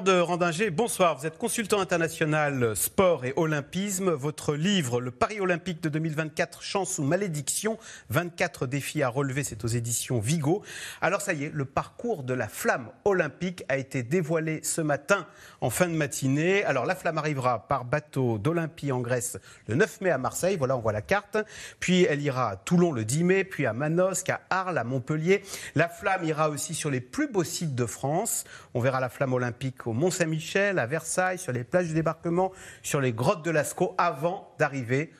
Armand de Randinger, bonsoir. Vous êtes consultant international sport et olympisme. Votre livre, Le Paris olympique de 2024, chance ou malédiction, 24 défis à relever, c'est aux éditions Vigo. Alors ça y est, le parcours de la flamme olympique a été dévoilé ce matin en fin de matinée. Alors la flamme arrivera par bateau d'Olympie en Grèce le 9 mai à Marseille, voilà on voit la carte. Puis elle ira à Toulon le 10 mai, puis à Manosque, à Arles, à Montpellier. La flamme ira aussi sur les plus beaux sites de France. On verra la flamme olympique au Mont-Saint-Michel, à Versailles, sur les plages du débarquement, sur les grottes de Lascaux, avant d'arriver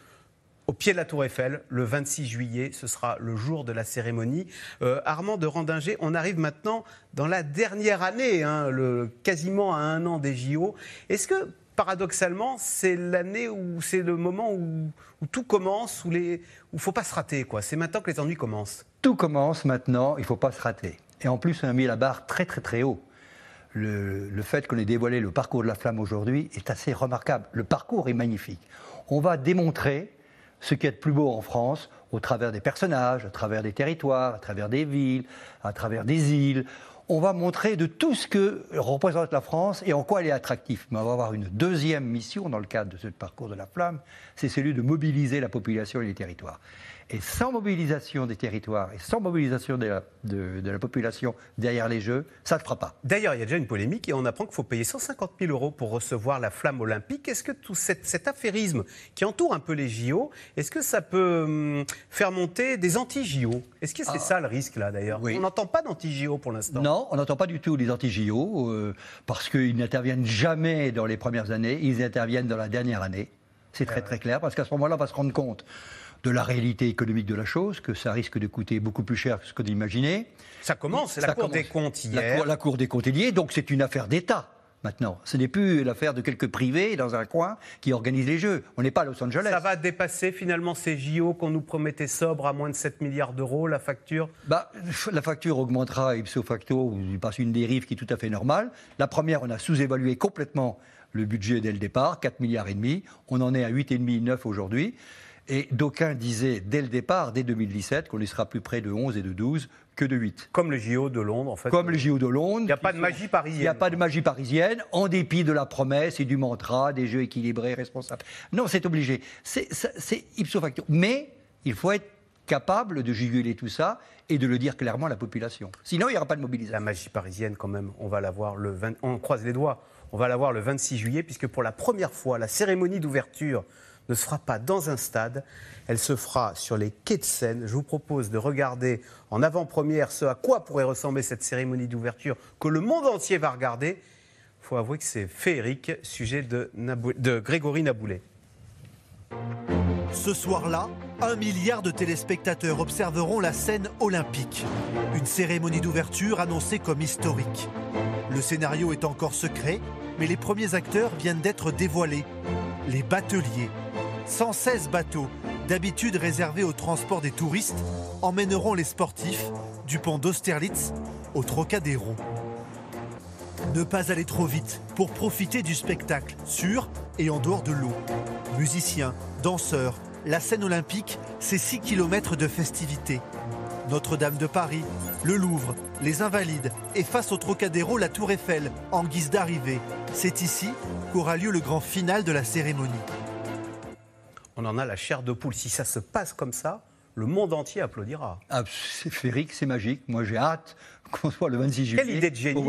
au pied de la Tour Eiffel, le 26 juillet, ce sera le jour de la cérémonie. Euh, Armand de Randinger, on arrive maintenant dans la dernière année, hein, quasiment à un an des JO. Est-ce que, paradoxalement, c'est l'année où c'est le moment où, tout commence, où il ne faut pas se rater. C'est maintenant que les ennuis commencent. Tout commence maintenant, il ne faut pas se rater. Et en plus, on a mis la barre très très très haut le, fait qu'on ait dévoilé le parcours de la flamme aujourd'hui est assez remarquable. Le parcours est magnifique. On va démontrer ce qui est de plus beau en France au travers des personnages, à travers des territoires, à travers des villes, à travers des îles. On va montrer de tout ce que représente la France et en quoi elle est attractive. Mais on va avoir une deuxième mission dans le cadre de ce parcours de la flamme, c'est celui de mobiliser la population et les territoires. Et sans mobilisation des territoires et sans mobilisation de la, population derrière les Jeux, ça ne fera pas. D'ailleurs, il y a déjà une polémique et on apprend qu'il faut payer 150 000 euros pour recevoir la flamme olympique. Est-ce que tout cet, affairisme qui entoure un peu les JO, est-ce que ça peut hum, faire monter des anti-JO Est-ce que c'est ah. ça le risque là d'ailleurs? On n'entend pas d'anti-JO pour l'instant. Non, on n'entend pas du tout les anti-JO euh, parce qu'ils n'interviennent jamais dans les premières années, ils interviennent dans la dernière année. C'est très très clair parce qu'à ce moment-là, on va se rendre compte de la réalité économique de la chose, que ça risque de coûter beaucoup plus cher que ce qu'on imaginait. Ça commence, c'est la Cour des comptes hier. La Cour, des comptes est liée, donc c'est une affaire d'État maintenant. Ce n'est plus l'affaire de quelques privés dans un coin qui organisent les Jeux. On n'est pas à Los Angeles. Ça va dépasser finalement ces JO qu'on nous promettait sobres à moins de 7 milliards d'euros, la facture? Bah, La facture augmentera ipso facto, passe une dérive qui est tout à fait normale. La première, on a sous-évalué complètement le budget dès le départ, 4 milliards et demi. On en est à 8,5, 9 aujourd'hui. Et d'aucuns disaient dès le départ, dès 2017, qu'on y sera plus près de 11 et de 12 que de 8. Comme le JO de Londres, en fait. Comme le JO de Londres. Il n'y a pas de magie parisienne. Il n'y a pas de magie parisienne, en dépit de la promesse et du mantra des jeux équilibrés, responsables. Non, c'est obligé. C'est ipso facto. Mais il faut être capable de juguler tout ça et de le dire clairement à la population. Sinon, il n'y aura pas de mobilisation. La magie parisienne, quand même, on va la voir le 20... On croise les doigts. On va la voir le 26 juillet, puisque pour la première fois, la cérémonie d'ouverture ne se fera pas dans un stade, elle se fera sur les quais de Seine. Je vous propose de regarder en avant-première ce à quoi pourrait ressembler cette cérémonie d'ouverture que le monde entier va regarder. Il faut avouer que c'est féerique, sujet de, de Grégory Naboulet. Ce soir-là, un milliard de téléspectateurs observeront la scène olympique. Une cérémonie d'ouverture annoncée comme historique. Le scénario est encore secret, mais les premiers acteurs viennent d'être dévoilés. Les bateliers, 116 bateaux, d'habitude réservés au transport des touristes, emmèneront les sportifs du pont d'Austerlitz au Trocadéro. Ne pas aller trop vite pour profiter du spectacle sur et en dehors de l'eau. Musiciens, danseurs, la scène olympique, c'est 6 km de festivités. Notre-Dame de Paris, le Louvre, les Invalides et face au Trocadéro, la Tour Eiffel en guise d'arrivée. C'est ici qu'aura lieu le grand final de la cérémonie on en a la chair de poule. Si ça se passe comme ça, le monde entier applaudira. Ah, c'est féerique, c'est magique. Moi, j'ai hâte qu'on soit le 26 juillet. Quelle idée de génie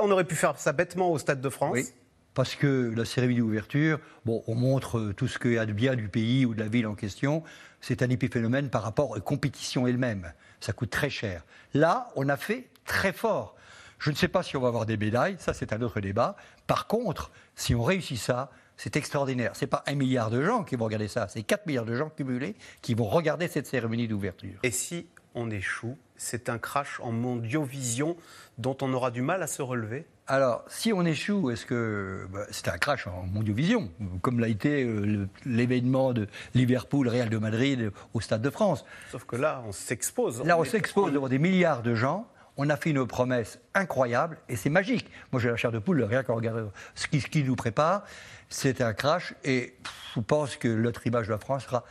On aurait pu faire ça bêtement au Stade de France. Oui, parce que la cérémonie d'ouverture, bon, on montre tout ce qu'il y a de bien du pays ou de la ville en question. C'est un épiphénomène par rapport aux compétitions elles-mêmes. Ça coûte très cher. Là, on a fait très fort. Je ne sais pas si on va avoir des médailles, ça c'est un autre débat. Par contre, si on réussit ça, c'est extraordinaire. Ce n'est pas un milliard de gens qui vont regarder ça, c'est 4 milliards de gens cumulés qui vont regarder cette cérémonie d'ouverture. Et si on échoue, c'est un crash en mondiovision dont on aura du mal à se relever? Alors, si on échoue, est-ce que bah, c'est un crash en mondiovision, comme l'a été euh, l'événement de Liverpool-Real de Madrid au Stade de France Sauf que là, on s'expose. Là, on s'expose devant des milliards de gens on a fait une promesse incroyable et c'est magique. Moi, j'ai la chair de poule, rien qu'en regardant ce qui, ce qui nous prépare. C'est un crash et je pense que notre image de la France sera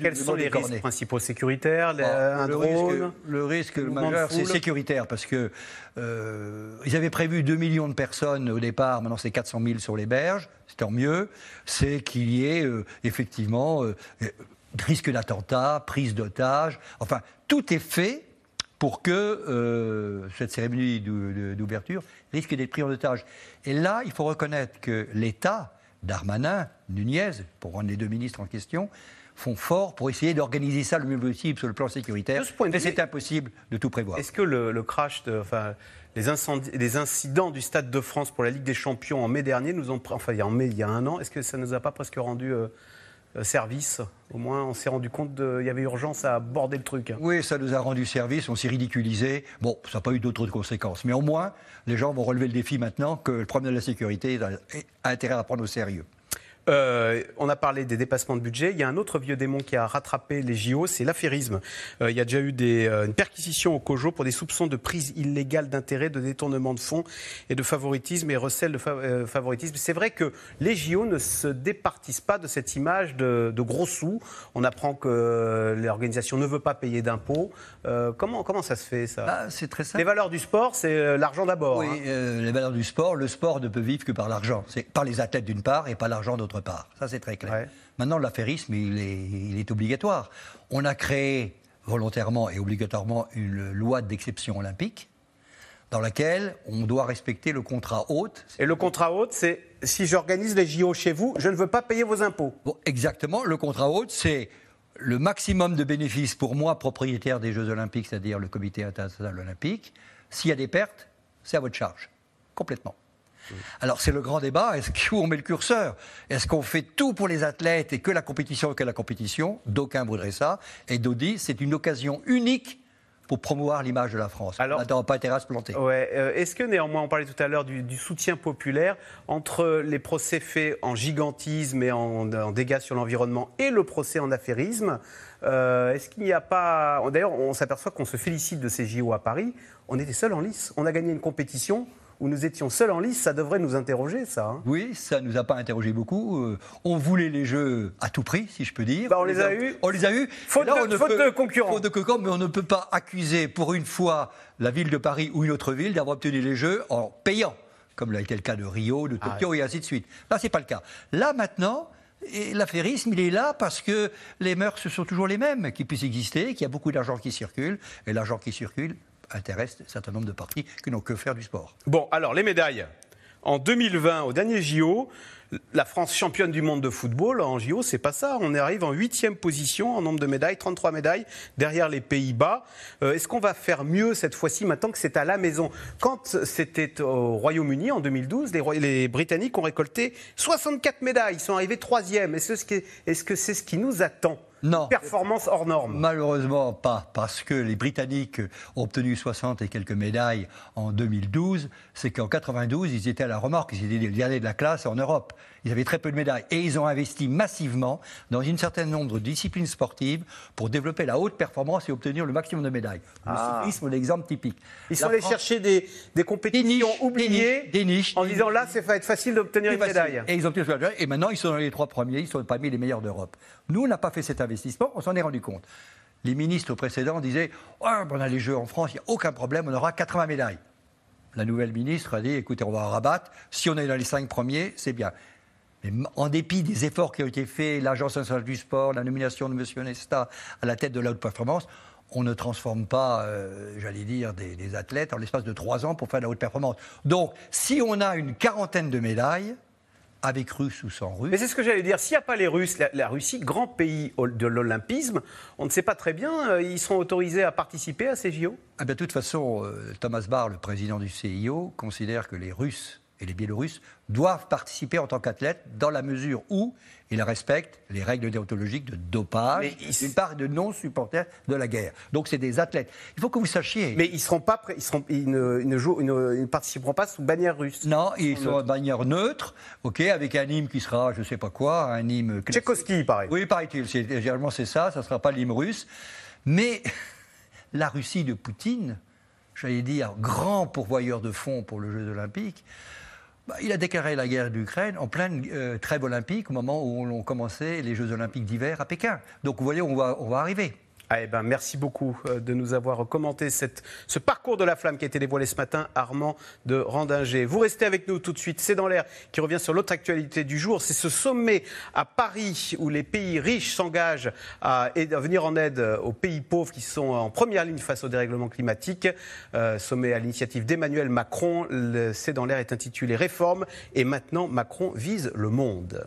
Quels sont les risques principaux sécuritaires les- Ah, Un le, drone risque, le risque majeur, c'est sécuritaire parce que euh, ils avaient prévu 2 millions de personnes au départ, maintenant c'est 400 000 sur les berges, c'est tant mieux. C'est qu'il y ait euh, effectivement euh, risque d'attentat, prise d'otages, enfin tout est fait pour que euh, cette cérémonie d'ouverture risque d'être prise en otage. Et là, il faut reconnaître que l'État, Darmanin, Nunez, pour prendre les deux ministres en question, font fort pour essayer d'organiser ça le mieux possible sur le plan sécuritaire. Ce Mais c'est impossible de tout prévoir. Est-ce que le, le crash, de- enfin, les, incidents du Stade de France pour la Ligue des Champions en mai dernier nous ont, enfin, il y a en mai, il y a un an, est-ce que ça nous a pas presque rendu euh, service Au moins, on s'est rendu compte qu'il y avait urgence à aborder le truc. Oui, ça nous a rendu service, on s'est ridiculisé. Bon, ça n'a pas eu d'autres conséquences. Mais au moins, les gens vont relever le défi maintenant que le problème de la sécurité a intérêt à prendre au sérieux. Euh, on a parlé des dépassements de budget. Il y a un autre vieux démon qui a rattrapé les JO, c'est l'affairisme. Euh, il y a déjà eu des, euh, une perquisition au COJO pour des soupçons de prise illégale d'intérêt, de détournement de fonds et de favoritisme et recel de fa- euh, favoritisme. C'est vrai que les JO ne se départissent pas de cette image de, de gros sous. On apprend que l'organisation ne veut pas payer d'impôts. Comment, comment ça se fait ça? Ah, c'est très simple. Les valeurs du sport, c'est l'argent d'abord. Oui, hein. les valeurs du sport. Le sport ne peut vivre que par l'argent. C'est par les athlètes d'une part et par l'argent d'autre part. Ça, c'est très clair. Ouais. Maintenant, l'affairisme, il est, il est obligatoire. On a créé volontairement et obligatoirement une loi d'exception olympique dans laquelle on doit respecter le contrat hôte. Et le contrat haute, c'est si j'organise les JO chez vous, je ne veux pas payer vos impôts. Bon, exactement, le contrat hôte, c'est le maximum de bénéfices pour moi, propriétaire des Jeux Olympiques, c'est-à-dire le Comité international olympique. S'il y a des pertes, c'est à votre charge, complètement. Alors c'est le grand débat, est-ce où on met le curseur? Est-ce qu'on fait tout pour les athlètes et que la compétition que la compétition? D'aucuns voudraient ça, et disent c'est une occasion unique pour promouvoir l'image de la France. Alors- on n'attend pas intérêt à se planter. Ouais, euh, Est-ce que néanmoins, on parlait tout à l'heure du, du soutien populaire entre les procès faits en gigantisme et en, en dégâts sur l'environnement et le procès en affairisme euh, Est-ce qu'il n'y a pas. D'ailleurs, on s'aperçoit qu'on se félicite de ces JO à Paris. On était seul en lice. On a gagné une compétition où nous étions seuls en lice. Ça devrait nous interroger, ça. hein. Oui, ça ne nous a pas interrogé beaucoup. Euh, on voulait les jeux à tout prix, si je peux dire. Bah, on les a eus. On les a eus. Faute là, de- faute peut- de concurrents. Faute de concurrents, mais on ne peut pas accuser pour une fois la ville de Paris ou une autre ville d'avoir obtenu les jeux en payant, comme l'a été le cas de Rio, de Tokyo et ainsi de suite. Là, c'est pas le cas. Là, maintenant. Et l'affairisme, il est là parce que les mœurs sont toujours les mêmes, qui puissent exister, qu'il y a beaucoup d'argent qui circule, et l'argent qui circule intéresse un certain nombre de partis qui n'ont que faire du sport. Bon, alors les médailles. En 2020, au dernier JO, la France championne du monde de football, en JO, c'est pas ça. On arrive en huitième position en nombre de médailles, 33 médailles, derrière les Pays-Bas. Euh, Est-ce qu'on va faire mieux cette fois-ci, maintenant que c'est à la maison? Quand c'était au Royaume-Uni, en 2012, les, Britanniques ont récolté 64 médailles. Ils sont arrivés troisième. Est-ce que c'est ce qui nous attend? Non. Performance hors norme. Malheureusement pas, parce que les Britanniques ont obtenu 60 et quelques médailles en 2012. C'est qu'en 92, ils étaient à la remorque, ils étaient les derniers de la classe en Europe. Ils avaient très peu de médailles. Et ils ont investi massivement dans une certain nombre de disciplines sportives pour développer la haute performance et obtenir le maximum de médailles. Le cyclisme, l'exemple typique. Ah. Ils sont allés France- chercher des, des compétitions Des niches, oubliées des niches, en disant là, c'est va être facile d'obtenir une facile. médaille. Et ils ont obtenu. Et maintenant, ils sont dans les trois premiers, ils sont parmi les meilleurs d'Europe. Nous, on n'a pas fait cet investissement, on s'en est rendu compte. Les ministres précédents disaient ben, on a les Jeux en France, il n'y a aucun problème, on aura 80 médailles. La nouvelle ministre a dit écoutez, on va en rabattre. Si on est dans les cinq premiers, c'est bien. Mais en dépit des efforts qui ont été faits, l'Agence nationale du sport, la nomination de M. Nesta à la tête de la haute performance, on ne transforme pas, euh, j'allais dire, des, des athlètes en l'espace de trois ans pour faire de la haute performance. Donc, si on a une quarantaine de médailles, avec Russes ou sans Russes, Mais c'est ce que j'allais dire. S'il n'y a pas les Russes, la, la Russie, grand pays de l'olympisme, on ne sait pas très bien, euh, ils seront autorisés à participer à ces JO Ah ben, de toute façon, euh, Thomas Barr, le président du CIO, considère que les Russes et les Biélorusses doivent participer en tant qu'athlètes dans la mesure où ils respectent les règles déontologiques de dopage, ils- d'une part de non-supporters de la guerre. Donc c'est des athlètes. Il faut que vous sachiez. Mais ils seront pas, ils seront, ils ne, ils ne jouent- ils ne- ils ne participeront pas sous bannière russe. non, ils sont en bannière neutre, ok, avec un hymne qui sera, je ne sais pas quoi, un hymne. Tchaïkovski, pareil. Oui, paraît-il. Généralement, c'est ça. Ça ne sera pas l'hymne russe. Mais la Russie de Poutine, j'allais dire, grand pourvoyeur de fonds pour le Jeux olympiques, bah, il a déclaré la guerre d'Ukraine en pleine euh, trêve olympique, au moment où on commençait les Jeux olympiques d'hiver à Pékin. Donc vous voyez, on va arriver. Ah, eh ben, merci beaucoup euh, de nous avoir commenté ce parcours de la flamme qui a été dévoilé ce matin, Armand de Randinger. Vous restez avec nous tout de suite. C'est dans l'air qui revient sur l'autre actualité du jour. C'est ce sommet à Paris où les pays riches s'engagent à, venir en aide aux pays pauvres qui sont en première ligne face au dérèglement climatique. Euh, sommet à l'initiative d'Emmanuel Macron. C'est dans l'air est intitulé Réforme et maintenant Macron vise le monde.